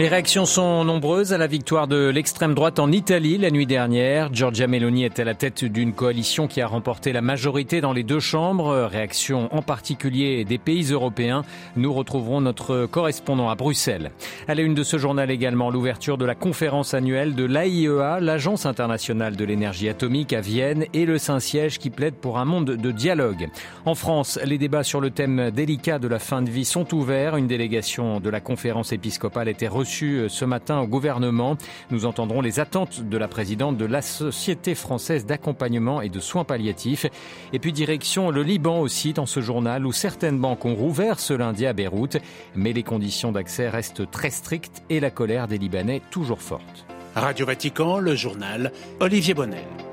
Les réactions sont nombreuses à la victoire de l'extrême droite en Italie la nuit dernière. Giorgia Meloni est à la tête d'une coalition qui a remporté la majorité dans les deux chambres. Réaction en particulier des pays européens. Nous retrouverons notre correspondant à Bruxelles. À la une de ce journal également, l'ouverture de la conférence annuelle de l'AIEA, l'Agence internationale de l'énergie atomique à Vienne et le Saint-Siège qui plaide pour un monde de dialogue. En France, les débats sur le thème délicat de la fin de vie sont ouverts. Une délégation de la conférence épiscopale était reçue euh, ce matin au gouvernement. Nous entendrons les attentes de la présidente de la Société française d'accompagnement et de soins palliatifs. Et puis direction le Liban aussi dans ce journal où certaines banques ont rouvert ce lundi à Beyrouth, mais les conditions d'accès restent très strictes et la colère des Libanais toujours forte. Radio Vatican, le journal Olivier Bonnel.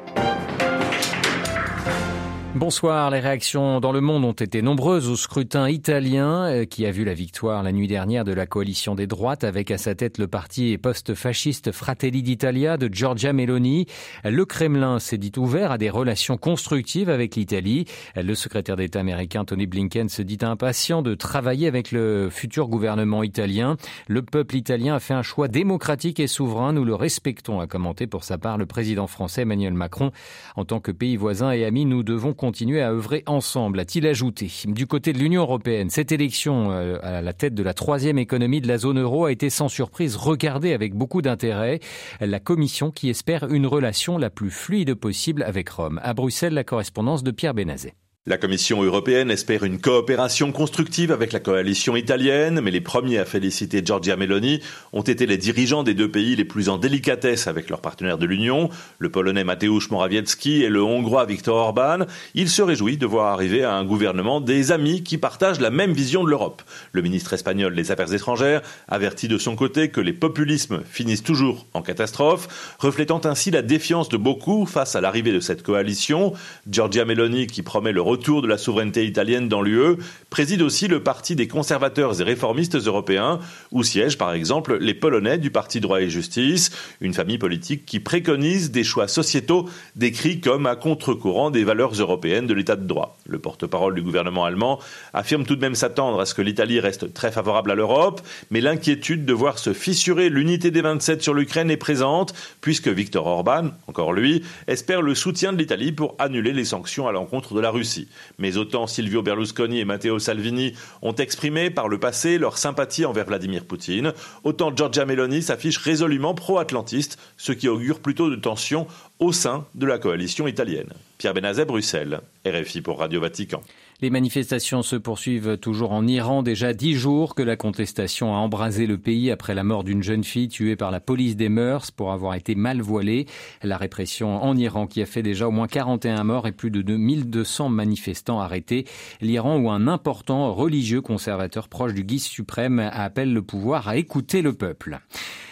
Bonsoir. Les réactions dans le monde ont été nombreuses au scrutin italien euh, qui a vu la victoire la nuit dernière de la coalition des droites avec à sa tête le parti post-fasciste Fratelli d'Italia de Giorgia Meloni. Le Kremlin s'est dit ouvert à des relations constructives avec l'Italie. Le secrétaire d'État américain Tony Blinken se dit impatient de travailler avec le futur gouvernement italien. Le peuple italien a fait un choix démocratique et souverain. Nous le respectons, a commenté pour sa part le président français Emmanuel Macron. En tant que pays voisin et ami, nous devons continuer à œuvrer ensemble, a-t-il ajouté. Du côté de l'Union européenne, cette élection euh, à la tête de la troisième économie de la zone euro a été sans surprise regardée avec beaucoup d'intérêt. La Commission qui espère une relation la plus fluide possible avec Rome. À Bruxelles, la correspondance de Pierre Benazet. La Commission européenne espère une coopération constructive avec la coalition italienne, mais les premiers à féliciter Giorgia Meloni ont été les dirigeants des deux pays les plus en délicatesse avec leurs partenaires de l'Union, le Polonais Mateusz Morawiecki et le Hongrois Viktor Orban. Il se réjouit de voir arriver à un gouvernement des amis qui partagent la même vision de l'Europe. Le ministre espagnol des Affaires étrangères avertit de son côté que les populismes finissent toujours en catastrophe, reflétant ainsi la défiance de beaucoup face à l'arrivée de cette coalition. Giorgia Meloni qui promet le retour de la souveraineté italienne dans l'UE, préside aussi le Parti des conservateurs et réformistes européens, où siègent par exemple les Polonais du Parti droit et justice, une famille politique qui préconise des choix sociétaux décrits comme à contre-courant des valeurs européennes de l'état de droit. Le porte-parole du gouvernement allemand affirme tout de même s'attendre à ce que l'Italie reste très favorable à l'Europe, mais l'inquiétude de voir se fissurer l'unité des 27 sur l'Ukraine est présente, puisque Viktor Orban, encore lui, espère le soutien de l'Italie pour annuler les sanctions à l'encontre de la Russie. Mais autant Silvio Berlusconi et Matteo Salvini ont exprimé par le passé leur sympathie envers Vladimir Poutine, autant Giorgia Meloni s'affiche résolument pro-atlantiste, ce qui augure plutôt de tensions au sein de la coalition italienne. Pierre Benazet, Bruxelles, RFI pour Radio Vatican. Les manifestations se poursuivent toujours en Iran. Déjà dix jours que la contestation a embrasé le pays après la mort d'une jeune fille tuée par la police des mœurs pour avoir été mal voilée. La répression en Iran qui a fait déjà au moins 41 morts et plus de 2200 manifestants arrêtés. L'Iran où un important religieux conservateur proche du guise suprême appelle le pouvoir à écouter le peuple.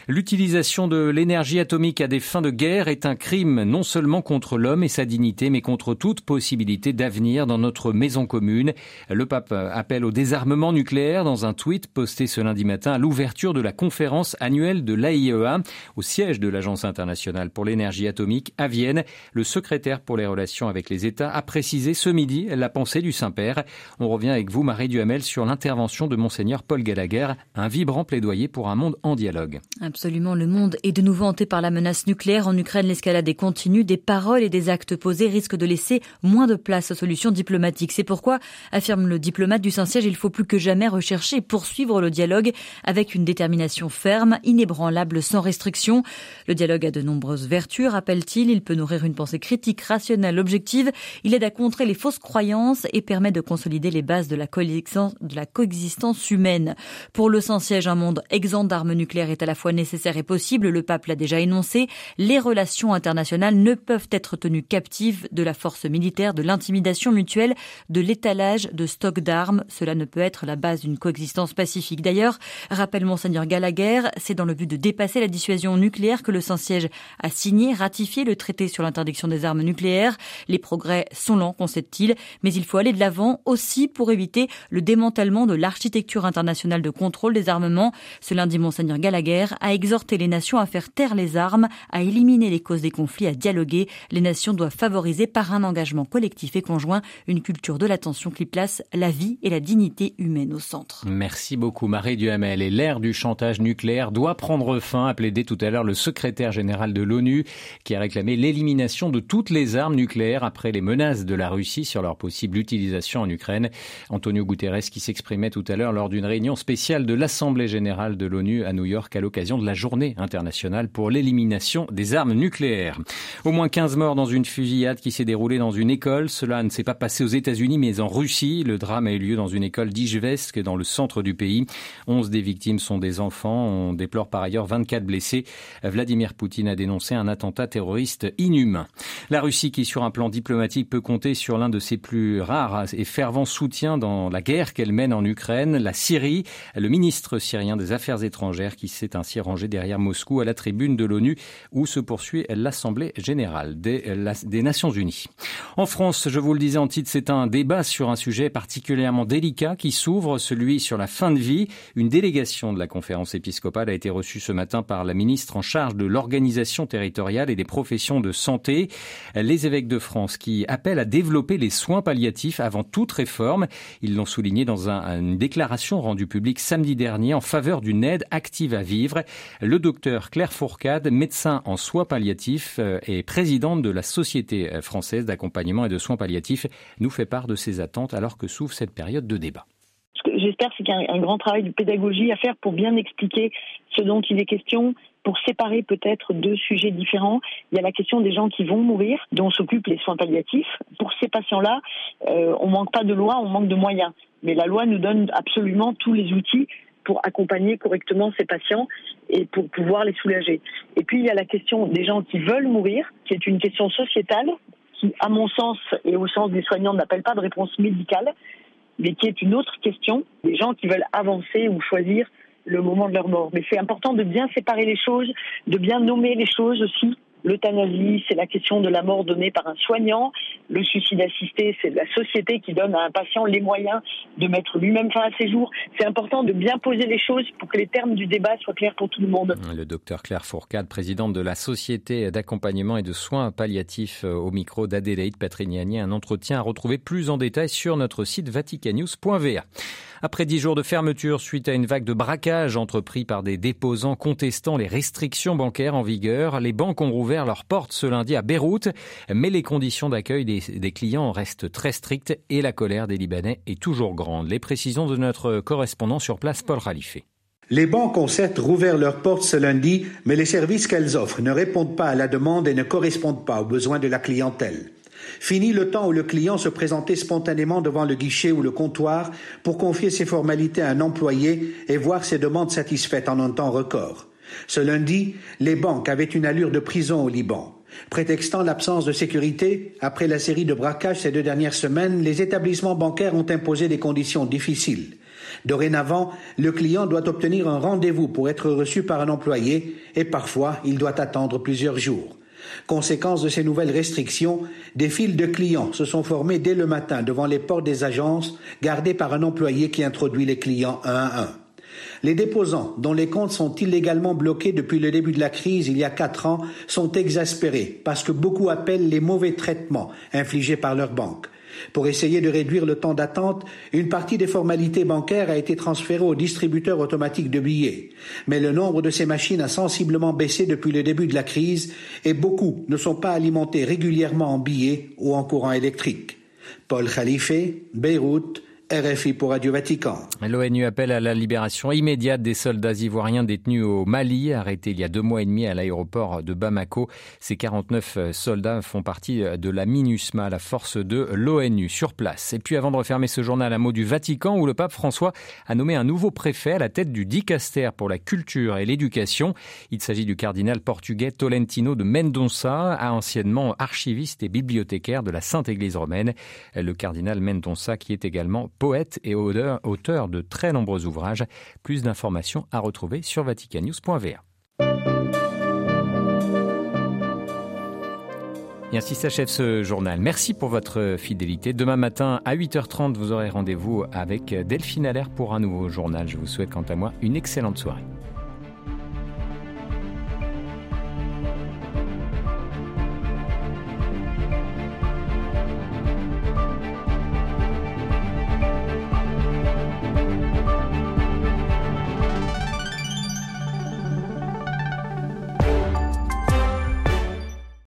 L'utilisation de l'énergie atomique à des fins de guerre est un crime non seulement contre l'homme et sa dignité, mais contre toute possibilité d'avenir dans notre maison commune. Le pape appelle au désarmement nucléaire dans un tweet posté ce lundi matin à l'ouverture de la conférence annuelle de l'AIEA au siège de l'Agence internationale pour l'énergie atomique à Vienne. Le secrétaire pour les relations avec les États a précisé ce midi la pensée du Saint-Père. On revient avec vous, Marie Duhamel, sur l'intervention de Monseigneur Paul Gallagher, un vibrant plaidoyer pour un monde en dialogue. Absolument, le monde est de nouveau hanté par la menace nucléaire. En Ukraine, l'escalade est continue. Des paroles et des actes posés risquent de laisser moins de place aux solutions diplomatiques. C'est pourquoi, affirme le diplomate du Saint-Siège, il faut plus que jamais rechercher et poursuivre le dialogue avec une détermination ferme, inébranlable, sans restriction. Le dialogue a de nombreuses vertus, rappelle-t-il. Il peut nourrir une pensée critique, rationnelle, objective. Il aide à contrer les fausses croyances et permet de consolider les bases de la coexistence, humaine. Pour le Saint-Siège, un monde exempt d'armes nucléaires est à la fois nécessaire possible, le pape l'a déjà énoncé, les relations internationales ne peuvent être tenues captives de la force militaire, de l'intimidation mutuelle, de l'étalage de stocks d'armes. Cela ne peut être la base d'une coexistence pacifique. D'ailleurs, rappelle Monseigneur Gallagher, c'est dans le but de dépasser la dissuasion nucléaire que le Saint-Siège a signé, ratifié le traité sur l'interdiction des armes nucléaires. Les progrès sont lents, concède-t-il, mais il faut aller de l'avant aussi pour éviter le démantèlement de l'architecture internationale de contrôle des armements. Ce lundi, Monseigneur Gallagher a exhorté les nations à faire taire les armes, à éliminer les causes des conflits, à dialoguer. Les nations doivent favoriser par un engagement collectif et conjoint une culture de l'attention qui place la vie et la dignité humaine au centre. Merci beaucoup Marie Duhamel. Et l'ère du chantage nucléaire doit prendre fin, a plaidé tout à l'heure le secrétaire général de l'ONU qui a réclamé l'élimination de toutes les armes nucléaires après les menaces de la Russie sur leur possible utilisation en Ukraine. Antonio Guterres qui s'exprimait tout à l'heure lors d'une réunion spéciale de l'Assemblée générale de l'ONU à New York à l'occasion de la journée internationale pour l'élimination des armes nucléaires. Au moins 15 morts dans une fusillade qui s'est déroulée dans une école. Cela ne s'est pas passé aux États-Unis mais en Russie. Le drame a eu lieu dans une école d'Ijevsk dans le centre du pays. 11 des victimes sont des enfants. On déplore par ailleurs 24 blessés. Vladimir Poutine a dénoncé un attentat terroriste inhumain. La Russie qui sur un plan diplomatique peut compter sur l'un de ses plus rares et fervents soutiens dans la guerre qu'elle mène en Ukraine, la Syrie. Le ministre syrien des Affaires étrangères qui s'est ainsi rangé derrière Moscou à la tribune de l'ONU où se poursuit l'Assemblée générale des Nations unies. En France, je vous le disais en titre, c'est un débat sur un sujet particulièrement délicat qui s'ouvre, celui sur la fin de vie. Une délégation de la conférence épiscopale a été reçue ce matin par la ministre en charge de l'organisation territoriale et des professions de santé. Les évêques de France qui appellent à développer les soins palliatifs avant toute réforme. Ils l'ont souligné dans une déclaration rendue publique samedi dernier en faveur d'une aide active à vivre. Le docteur Claire Fourcade, médecin en soins palliatifs euh, et présidente de la Société française d'accompagnement et de soins palliatifs, nous fait part de ses attentes alors que s'ouvre cette période de débat j'espère, c'est qu'il y a un grand travail de pédagogie à faire pour bien expliquer ce dont il est question, pour séparer peut-être deux sujets différents. Il y a la question des gens qui vont mourir, dont s'occupent les soins palliatifs. Pour ces patients-là, euh, on manque pas de loi, on manque de moyens. Mais la loi nous donne absolument tous les outils pour accompagner correctement ces patients et pour pouvoir les soulager. Et puis il y a la question des gens qui veulent mourir, qui est une question sociétale, qui, à mon sens et au sens des soignants, n'appelle pas de réponse médicale mais qui est une autre question, des gens qui veulent avancer ou choisir le moment de leur mort. Mais c'est important de bien séparer les choses, de bien nommer les choses aussi, L'euthanasie, c'est la question de la mort donnée par un soignant. Le suicide assisté, c'est la société qui donne à un patient les moyens de mettre lui-même fin à ses jours. C'est important de bien poser les choses pour que les termes du débat soient clairs pour tout le monde. Le docteur Claire Fourcade, présidente de la Société d'accompagnement et de soins palliatifs euh, au micro d'Adélaïde Patrignani, un entretien à retrouver plus en détail sur notre site vaticannews.va. Après dix jours de fermeture suite à une vague de braquage entrepris par des déposants contestant les restrictions bancaires en vigueur, les banques ont rouvert leurs portes ce lundi à Beyrouth, mais les conditions d'accueil des, des, clients restent très strictes et la colère des Libanais est toujours grande. Les précisions de notre correspondant sur place, Paul Khalife. Les banques ont certes rouvert leurs portes ce lundi, mais les services qu'elles offrent ne répondent pas à la demande et ne correspondent pas aux besoins de la clientèle. Fini le temps où le client se présentait spontanément devant le guichet ou le comptoir pour confier ses formalités à un employé et voir ses demandes satisfaites en un temps record. Ce lundi, les banques avaient une allure de prison au Liban. Prétextant l'absence de sécurité, après la série de braquages ces deux dernières semaines, les établissements bancaires ont imposé des conditions difficiles. Dorénavant, le client doit obtenir un rendez-vous pour être reçu par un employé et parfois il doit attendre plusieurs jours. Conséquence de ces nouvelles restrictions, des files de clients se sont formées dès le matin devant les portes des agences, gardées par un employé qui introduit les clients un à un. Les déposants, dont les comptes sont illégalement bloqués depuis le début de la crise il y a quatre ans, sont exaspérés parce que beaucoup appellent les mauvais traitements infligés par leurs banques. Pour essayer de réduire le temps d'attente, une partie des formalités bancaires a été transférée au distributeur automatique de billets. Mais le nombre de ces machines a sensiblement baissé depuis le début de la crise et beaucoup ne sont pas alimentés régulièrement en billets ou en courant électrique. Paul Khalife, Beyrouth, RFI pour Radio Vatican. L'ONU appelle à la libération immédiate des soldats ivoiriens détenus au Mali, arrêtés il y a deux mois et demi à l'aéroport de Bamako. Ces 49 soldats font partie de la MINUSMA, la force de l'ONU, sur place. Et puis avant de refermer ce journal, un mot du Vatican où le pape François a nommé un nouveau préfet à la tête du dicaster pour la culture et l'éducation. Il s'agit du cardinal portugais Tolentino de Mendonça, anciennement archiviste et bibliothécaire de la Sainte Église romaine. Le cardinal Mendonça qui est également poète et auteur de très nombreux ouvrages. Plus d'informations à retrouver sur vaticannews.va. Et ainsi s'achève ce journal. Merci pour votre fidélité. Demain matin à 8h30, vous aurez rendez-vous avec Delphine Allaire pour un nouveau journal. Je vous souhaite quant à moi une excellente soirée.